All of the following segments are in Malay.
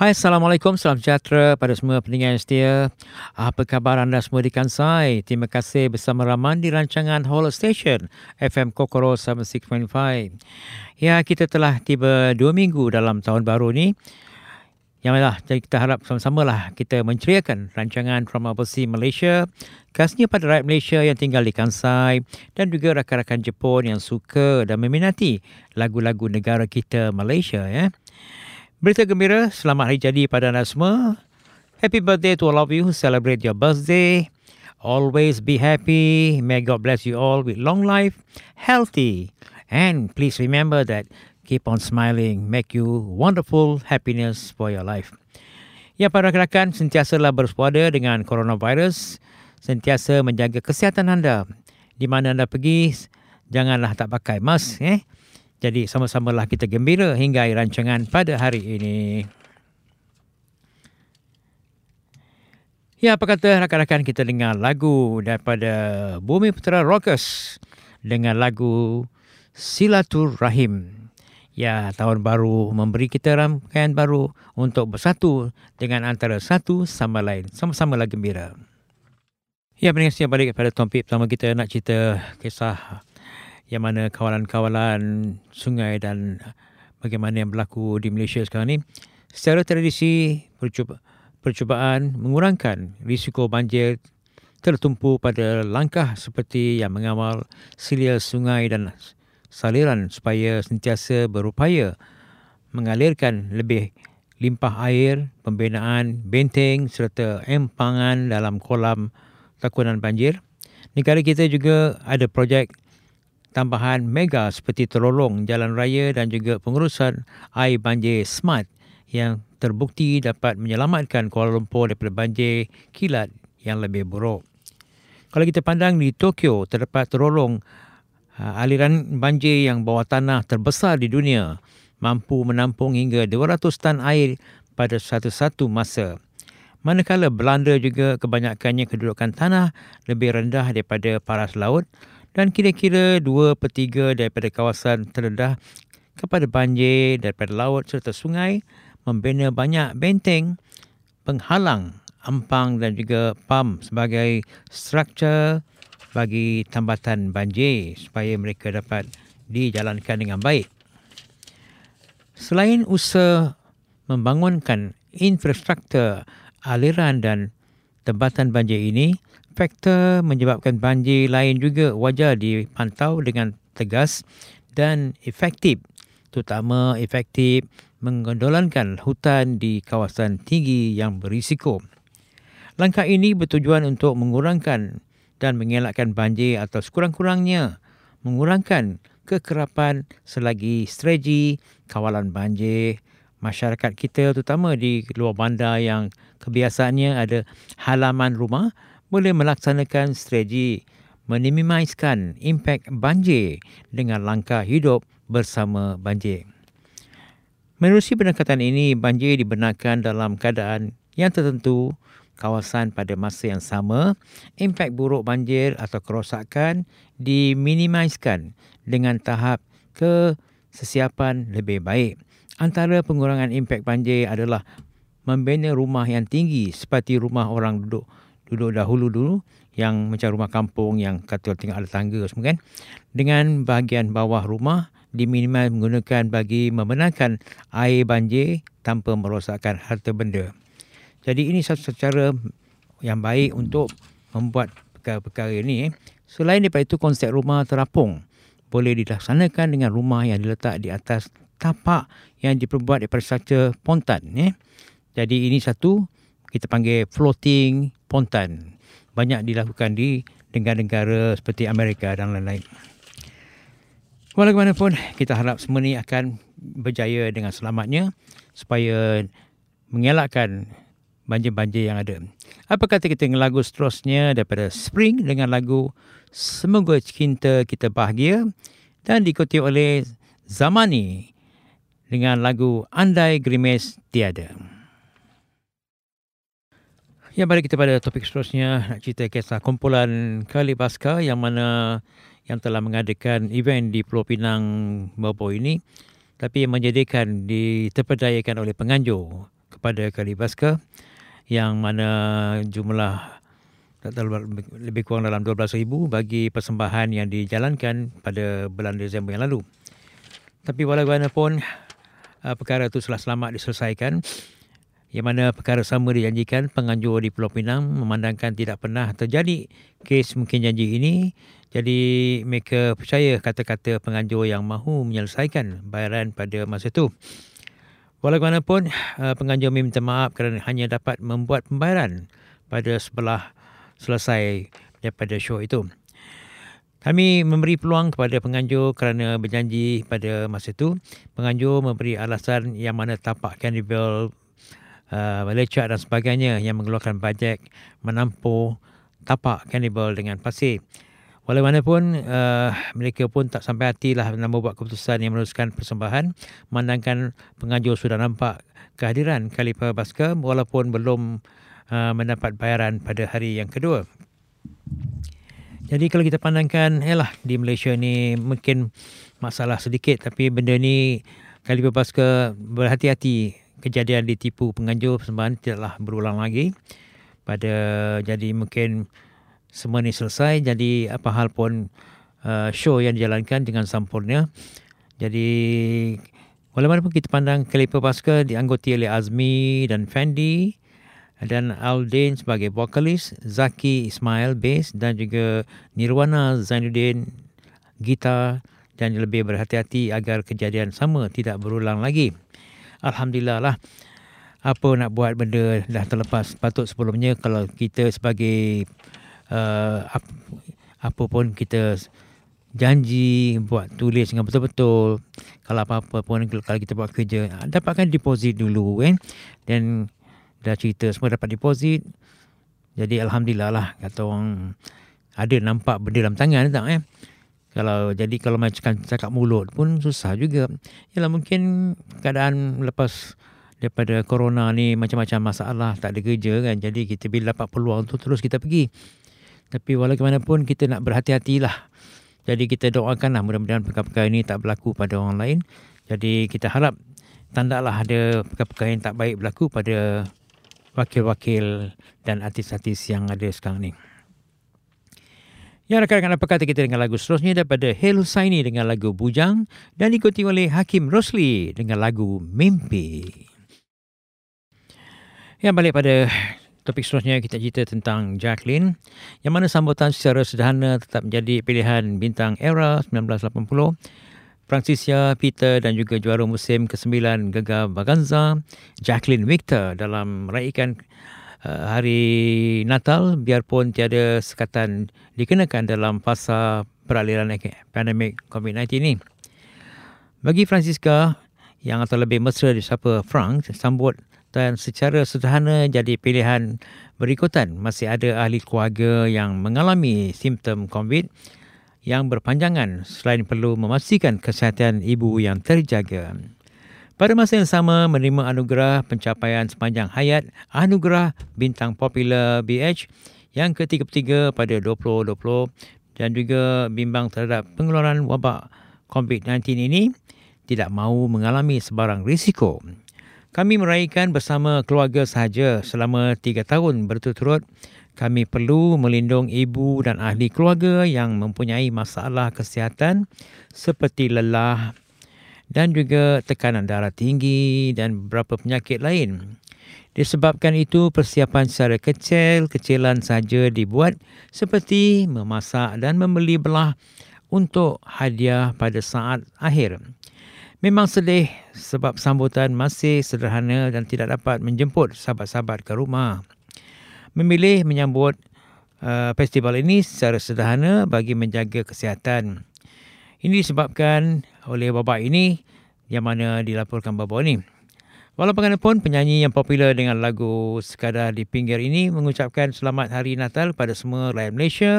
Hai, Assalamualaikum. Salam sejahtera pada semua pendengar yang setia. Apa khabar anda semua di Kansai? Terima kasih bersama Raman di rancangan Hall Station FM Kokoro 76.5. Ya, kita telah tiba dua minggu dalam tahun baru ni. Yang mana jadi kita harap sama-sama lah kita menceriakan rancangan From Overseas Malaysia khasnya pada rakyat Malaysia yang tinggal di Kansai dan juga rakan-rakan Jepun yang suka dan meminati lagu-lagu negara kita Malaysia ya. Berita gembira, selamat hari jadi pada anda semua. Happy birthday to all of you celebrate your birthday. Always be happy. May God bless you all with long life, healthy. And please remember that keep on smiling, make you wonderful happiness for your life. Ya, para rakan-rakan, sentiasalah berpuada dengan coronavirus. Sentiasa menjaga kesihatan anda. Di mana anda pergi, janganlah tak pakai mask. Eh? Jadi, sama-samalah kita gembira hingga rancangan pada hari ini. Ya, apa kata rakan-rakan kita dengar lagu daripada Bumi Putera Rockers dengan lagu Silaturahim. Rahim. Ya, tahun baru memberi kita rangkaian baru untuk bersatu dengan antara satu sama lain. Sama-sama lagi gembira. Ya, pendengar siap balik kepada topik pertama kita nak cerita kisah yang mana kawalan-kawalan sungai dan bagaimana yang berlaku di Malaysia sekarang ni. Secara tradisi, percuba, percubaan mengurangkan risiko banjir tertumpu pada langkah seperti yang mengawal silia sungai dan saliran supaya sentiasa berupaya mengalirkan lebih limpah air, pembinaan benteng serta empangan dalam kolam takunan banjir. Negara kita juga ada projek tambahan mega seperti terolong jalan raya dan juga pengurusan air banjir smart yang terbukti dapat menyelamatkan Kuala Lumpur daripada banjir kilat yang lebih buruk. Kalau kita pandang di Tokyo, terdapat terolong Ha, aliran banjir yang bawah tanah terbesar di dunia mampu menampung hingga 200 tan air pada satu-satu masa. Manakala Belanda juga kebanyakannya kedudukan tanah lebih rendah daripada paras laut dan kira-kira 2 per 3 daripada kawasan terdedah kepada banjir daripada laut serta sungai membina banyak benteng penghalang ampang dan juga pam sebagai struktur bagi tambatan banjir supaya mereka dapat dijalankan dengan baik. Selain usaha membangunkan infrastruktur aliran dan tempatan banjir ini, faktor menyebabkan banjir lain juga wajar dipantau dengan tegas dan efektif, terutama efektif menggondolankan hutan di kawasan tinggi yang berisiko. Langkah ini bertujuan untuk mengurangkan dan mengelakkan banjir atau sekurang-kurangnya mengurangkan kekerapan selagi strategi kawalan banjir masyarakat kita terutama di luar bandar yang kebiasaannya ada halaman rumah boleh melaksanakan strategi menimimiskan impak banjir dengan langkah hidup bersama banjir. Menerusi pendekatan ini, banjir dibenarkan dalam keadaan yang tertentu kawasan pada masa yang sama, impak buruk banjir atau kerosakan diminimiskan dengan tahap kesesiapan lebih baik. Antara pengurangan impak banjir adalah membina rumah yang tinggi seperti rumah orang duduk duduk dahulu dulu yang macam rumah kampung yang kata tinggal ada tangga semua kan. Dengan bahagian bawah rumah diminimal menggunakan bagi membenarkan air banjir tanpa merosakkan harta benda. Jadi ini satu cara yang baik untuk membuat perkara-perkara ini. Eh. Selain daripada itu, konsep rumah terapung boleh dilaksanakan dengan rumah yang diletak di atas tapak yang diperbuat daripada struktur pontan. Eh. Jadi ini satu kita panggil floating pontan. Banyak dilakukan di negara-negara seperti Amerika dan lain-lain. Walaupun kita harap semua ini akan berjaya dengan selamatnya supaya mengelakkan banjir-banjir yang ada. Apa kata kita dengan lagu seterusnya daripada Spring dengan lagu Semoga Cinta Kita Bahagia dan diikuti oleh Zamani dengan lagu Andai Grimes Tiada. Ya, balik kita pada topik seterusnya nak cerita kisah kumpulan Kali Baska yang mana yang telah mengadakan event di Pulau Pinang Bobo ini tapi menjadikan diterpedayakan oleh penganjur kepada Kalibaska yang mana jumlah lebih kurang dalam 12,000 bagi persembahan yang dijalankan pada bulan Disember yang lalu. Tapi walaupun uh, perkara itu selamat diselesaikan, yang mana perkara sama dijanjikan penganjur di Pulau Pinang memandangkan tidak pernah terjadi kes mungkin janji ini. Jadi mereka percaya kata-kata penganjur yang mahu menyelesaikan bayaran pada masa itu. Walaupun uh, penganjur minta maaf kerana hanya dapat membuat pembayaran pada sebelah selesai daripada show itu. Kami memberi peluang kepada penganjur kerana berjanji pada masa itu. Penganjur memberi alasan yang mana tapak Cannibal uh, melecak dan sebagainya yang mengeluarkan bajet menampur tapak Cannibal dengan pasir. Walaupun uh, mereka pun tak sampai hati lah nak buat keputusan yang meneruskan persembahan. Memandangkan penganjur sudah nampak kehadiran Kalipa Baska walaupun belum Uh, mendapat bayaran pada hari yang kedua. Jadi kalau kita pandangkan, lah di Malaysia ni mungkin masalah sedikit tapi benda ni kali lepas ke berhati-hati kejadian ditipu penganjur persembahan tidaklah berulang lagi. Pada jadi mungkin semua ni selesai jadi apa hal pun uh, show yang dijalankan dengan sempurna. Jadi walaupun kita pandang Kalipa Paska dianggoti oleh Azmi dan Fendi, dan Aldin sebagai vokalis, Zaki Ismail bass dan juga Nirwana Zainuddin gitar dan lebih berhati-hati agar kejadian sama tidak berulang lagi. Alhamdulillah lah. Apa nak buat benda dah terlepas. Patut sebelumnya kalau kita sebagai uh, ap, apa pun kita janji buat tulis dengan betul-betul. Kalau apa-apa pun kalau kita buat kerja, dapatkan deposit dulu kan. Dan dah cerita semua dapat deposit. Jadi Alhamdulillah lah kata orang ada nampak benda dalam tangan tak eh. Kalau jadi kalau macam cakap mulut pun susah juga. Yalah mungkin keadaan lepas daripada corona ni macam-macam masalah tak ada kerja kan. Jadi kita bila dapat peluang tu terus kita pergi. Tapi walaupun kita nak berhati-hatilah. Jadi kita doakanlah mudah-mudahan perkara-perkara ini tak berlaku pada orang lain. Jadi kita harap tandalah ada perkara-perkara yang tak baik berlaku pada wakil-wakil dan artis-artis yang ada sekarang ni. Ya rakan-rakan apa kata kita dengan lagu seterusnya daripada Hel Husaini dengan lagu Bujang dan diikuti oleh Hakim Rosli dengan lagu Mimpi. Yang balik pada topik seterusnya kita cerita tentang Jacqueline yang mana sambutan secara sederhana tetap menjadi pilihan bintang era 1980 Francisia Peter dan juga juara musim ke-9 Gaga Baganza, Jacqueline Victor dalam meraihkan uh, hari Natal biarpun tiada sekatan dikenakan dalam fasa peraliran pandemik COVID-19 ini. Bagi Francisca yang atau lebih mesra disapa Frank sambut dan secara sederhana jadi pilihan berikutan masih ada ahli keluarga yang mengalami simptom COVID yang berpanjangan selain perlu memastikan kesihatan ibu yang terjaga. Pada masa yang sama menerima anugerah pencapaian sepanjang hayat Anugerah Bintang Popular BH yang ke-33 pada 2020 dan juga bimbang terhadap pengeluaran wabak COVID-19 ini tidak mahu mengalami sebarang risiko. Kami meraihkan bersama keluarga sahaja selama tiga tahun berturut-turut kami perlu melindung ibu dan ahli keluarga yang mempunyai masalah kesihatan seperti lelah dan juga tekanan darah tinggi dan beberapa penyakit lain. Disebabkan itu, persiapan secara kecil-kecilan saja dibuat seperti memasak dan membeli belah untuk hadiah pada saat akhir. Memang sedih sebab sambutan masih sederhana dan tidak dapat menjemput sahabat-sahabat ke rumah memilih menyambut uh, festival ini secara sederhana bagi menjaga kesihatan. Ini disebabkan oleh bapa ini yang mana dilaporkan bapa ini. Walaupun penyanyi yang popular dengan lagu Sekadar di Pinggir ini mengucapkan selamat hari Natal pada semua rakyat Malaysia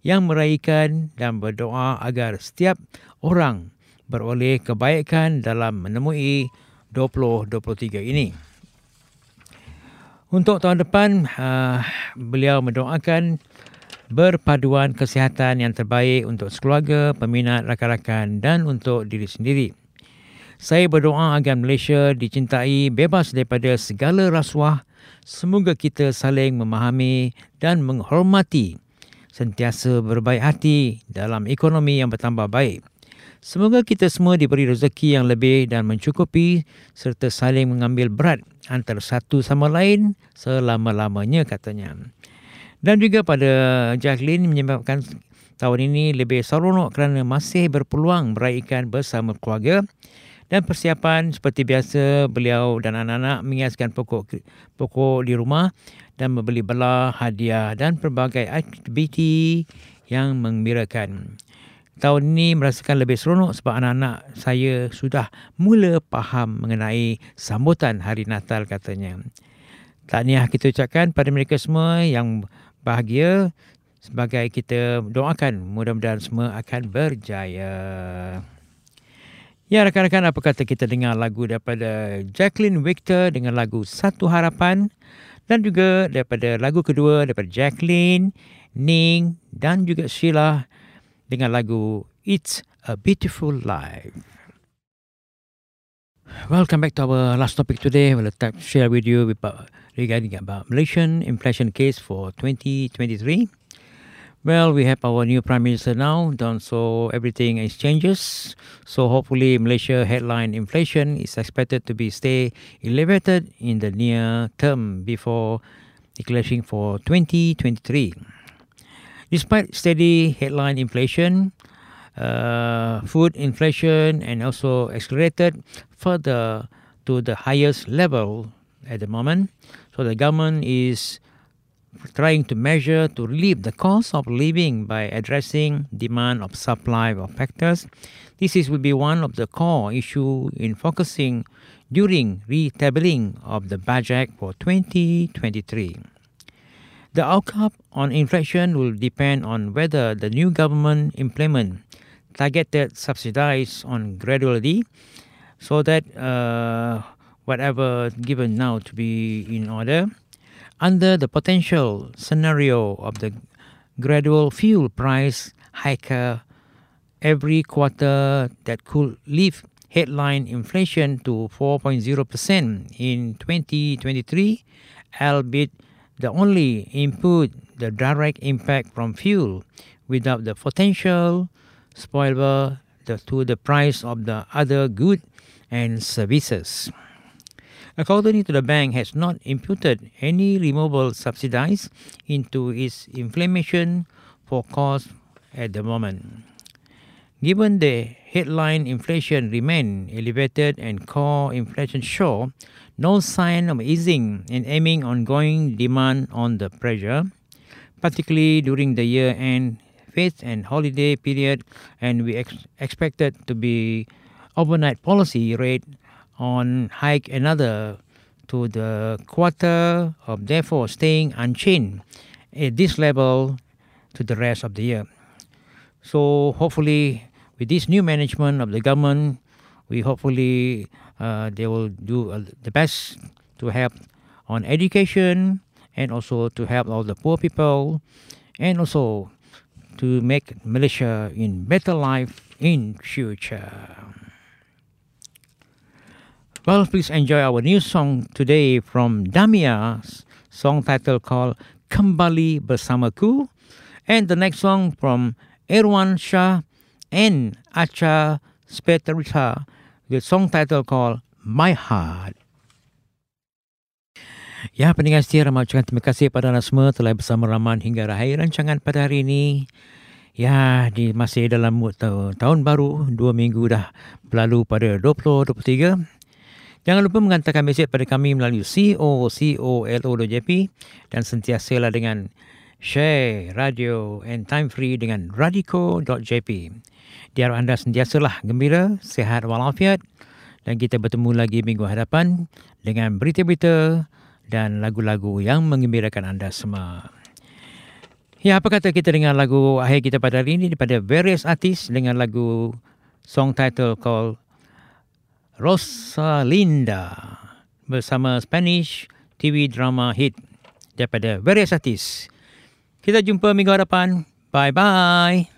yang meraihkan dan berdoa agar setiap orang beroleh kebaikan dalam menemui 2023 ini. Untuk tahun depan, uh, beliau mendoakan berpaduan kesihatan yang terbaik untuk sekeluarga, peminat, rakan-rakan dan untuk diri sendiri. Saya berdoa agar Malaysia dicintai bebas daripada segala rasuah. Semoga kita saling memahami dan menghormati sentiasa berbaik hati dalam ekonomi yang bertambah baik. Semoga kita semua diberi rezeki yang lebih dan mencukupi serta saling mengambil berat antara satu sama lain selama-lamanya katanya. Dan juga pada Jacqueline menyebabkan tahun ini lebih seronok kerana masih berpeluang meraihkan bersama keluarga dan persiapan seperti biasa beliau dan anak-anak menghiaskan pokok pokok di rumah dan membeli belah, hadiah dan pelbagai aktiviti yang mengembirakan tahun ini merasakan lebih seronok sebab anak-anak saya sudah mula faham mengenai sambutan hari Natal katanya. Tahniah kita ucapkan pada mereka semua yang bahagia sebagai kita doakan mudah-mudahan semua akan berjaya. Ya rakan-rakan apa kata kita dengar lagu daripada Jacqueline Victor dengan lagu Satu Harapan dan juga daripada lagu kedua daripada Jacqueline, Ning dan juga Sheila dengan lagu It's a Beautiful Life. Welcome back to our last topic today. We'll share with you about, regarding about Malaysian inflation case for 2023. Well, we have our new prime minister now, done so everything is changes. So hopefully, Malaysia headline inflation is expected to be stay elevated in the near term before declaring for 2023. Despite steady headline inflation, uh, food inflation and also accelerated further to the highest level at the moment. So the government is trying to measure to relieve the cost of living by addressing demand of supply of factors. This is will be one of the core issue in focusing during retabling of the budget for 2023. The outcome on inflation will depend on whether the new government implement targeted subsidies on gradually so that uh, whatever given now to be in order under the potential scenario of the gradual fuel price hike every quarter that could lift headline inflation to 4.0% in 2023 albeit the only input the direct impact from fuel without the potential spillover the, to the price of the other goods and services. According to the bank, has not imputed any removal subsidies into its inflation forecast at the moment. Given the headline inflation remain elevated and core inflation show no sign of easing and aiming ongoing demand on the pressure, particularly during the year-end feast and holiday period, and we ex- expected to be overnight policy rate on hike another to the quarter of therefore staying unchanged at this level to the rest of the year. So hopefully with this new management of the government, we hopefully uh, they will do uh, the best to help on education and also to help all the poor people and also to make Malaysia in better life in future. Well, please enjoy our new song today from Damia, song title called Kembali Bersamaku, and the next song from Erwan Shah and Acha Spetarita, the song title called My Heart. Ya, pendengar setia ramai ucapkan terima kasih pada anda semua telah bersama Rahman hingga akhir rancangan pada hari ini. Ya, di masih dalam tahun, baru, dua minggu dah berlalu pada 2023. Jangan lupa menghantarkan mesej pada kami melalui co.co.lo.jp dan sentiasalah dengan share radio and time free dengan radiko.jp. Diharap anda sentiasalah gembira, sehat walafiat dan kita bertemu lagi minggu hadapan dengan berita-berita dan lagu-lagu yang mengembirakan anda semua. Ya, apa kata kita dengan lagu akhir kita pada hari ini daripada various artis dengan lagu song title called Rosalinda bersama Spanish TV drama hit daripada various artis. Kita jumpa minggu hadapan. Bye-bye.